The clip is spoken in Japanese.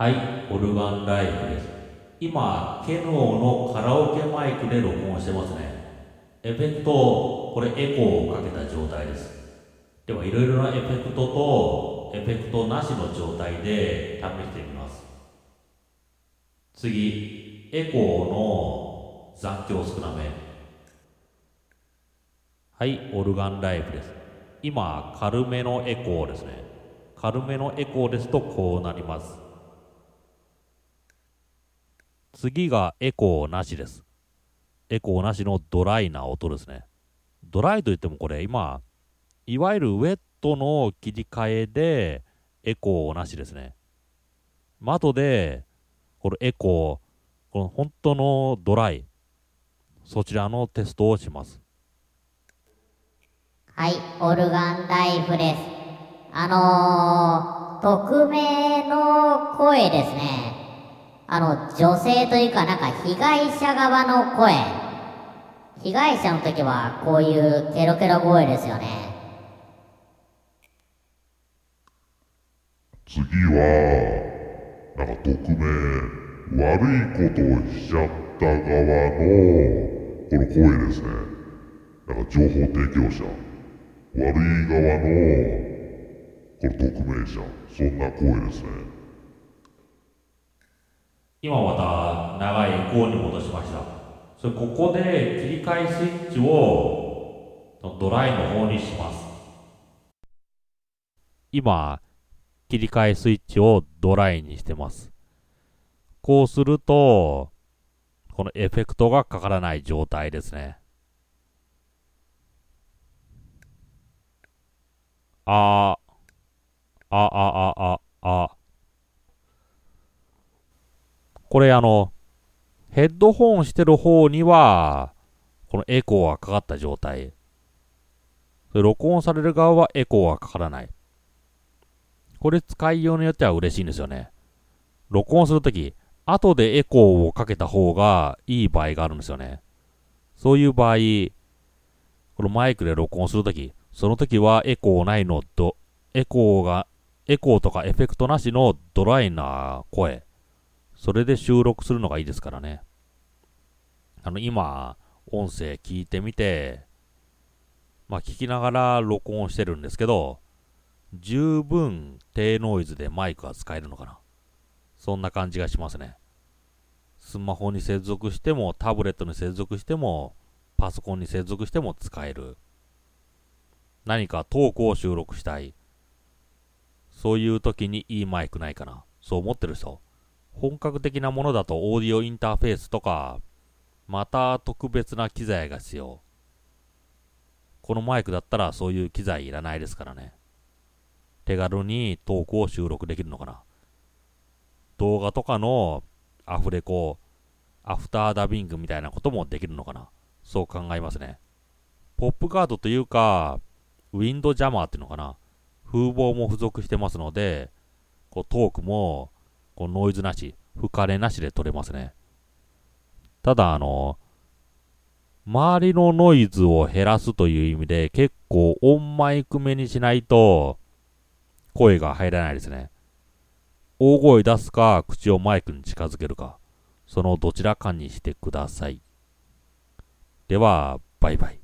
はい、オルガンライブです。今、ケノーのカラオケマイクで録音してますね。エフェクト、これエコーをかけた状態です。では、いろいろなエフェクトとエフェクトなしの状態で試してみます。次、エコーの残響少なめ。はい、オルガンライブです。今、軽めのエコーですね。軽めのエコーですとこうなります。次がエコーなしです。エコーなしのドライな音ですね。ドライといってもこれ今、いわゆるウェットの切り替えでエコーなしですね。後で、このエコー、この本当のドライ、そちらのテストをします。はい、オルガンライフです。あのー、匿名の声ですね。あの、女性というかなんか被害者側の声。被害者の時はこういうケロケロ声ですよね。次は、なんか匿名、悪いことをしちゃった側の、この声ですね。なんか情報提供者。悪い側の、この匿名者。そんな声ですね。今また長いエコーに戻しました。それここで切り替えスイッチをドライの方にします。今、切り替えスイッチをドライにしてます。こうすると、このエフェクトがかからない状態ですね。あー、あ、あ、あ、あ、あ。これあの、ヘッドホンしてる方には、このエコーがかかった状態。録音される側はエコーがかからない。これ使いようによっては嬉しいんですよね。録音するとき、後でエコーをかけた方がいい場合があるんですよね。そういう場合、このマイクで録音するとき、その時はエコーないのと、エコーが、エコーとかエフェクトなしのドライな声。それで収録するのがいいですからね。あの、今、音声聞いてみて、まあ聞きながら録音してるんですけど、十分低ノイズでマイクが使えるのかな。そんな感じがしますね。スマホに接続しても、タブレットに接続しても、パソコンに接続しても使える。何かトークを収録したい。そういう時にいいマイクないかな。そう思ってる人。本格的なものだとオーディオインターフェースとか、また特別な機材が必要。このマイクだったらそういう機材いらないですからね。手軽にトークを収録できるのかな。動画とかのアフレコ、アフターダビングみたいなこともできるのかな。そう考えますね。ポップガードというか、ウィンドジャマーっていうのかな。風防も付属してますので、こうトークもこうノイズなし、吹かれなしで撮れますね。ただ、あの、周りのノイズを減らすという意味で結構音マイク目にしないと声が入らないですね。大声出すか口をマイクに近づけるか、そのどちらかにしてください。では、バイバイ。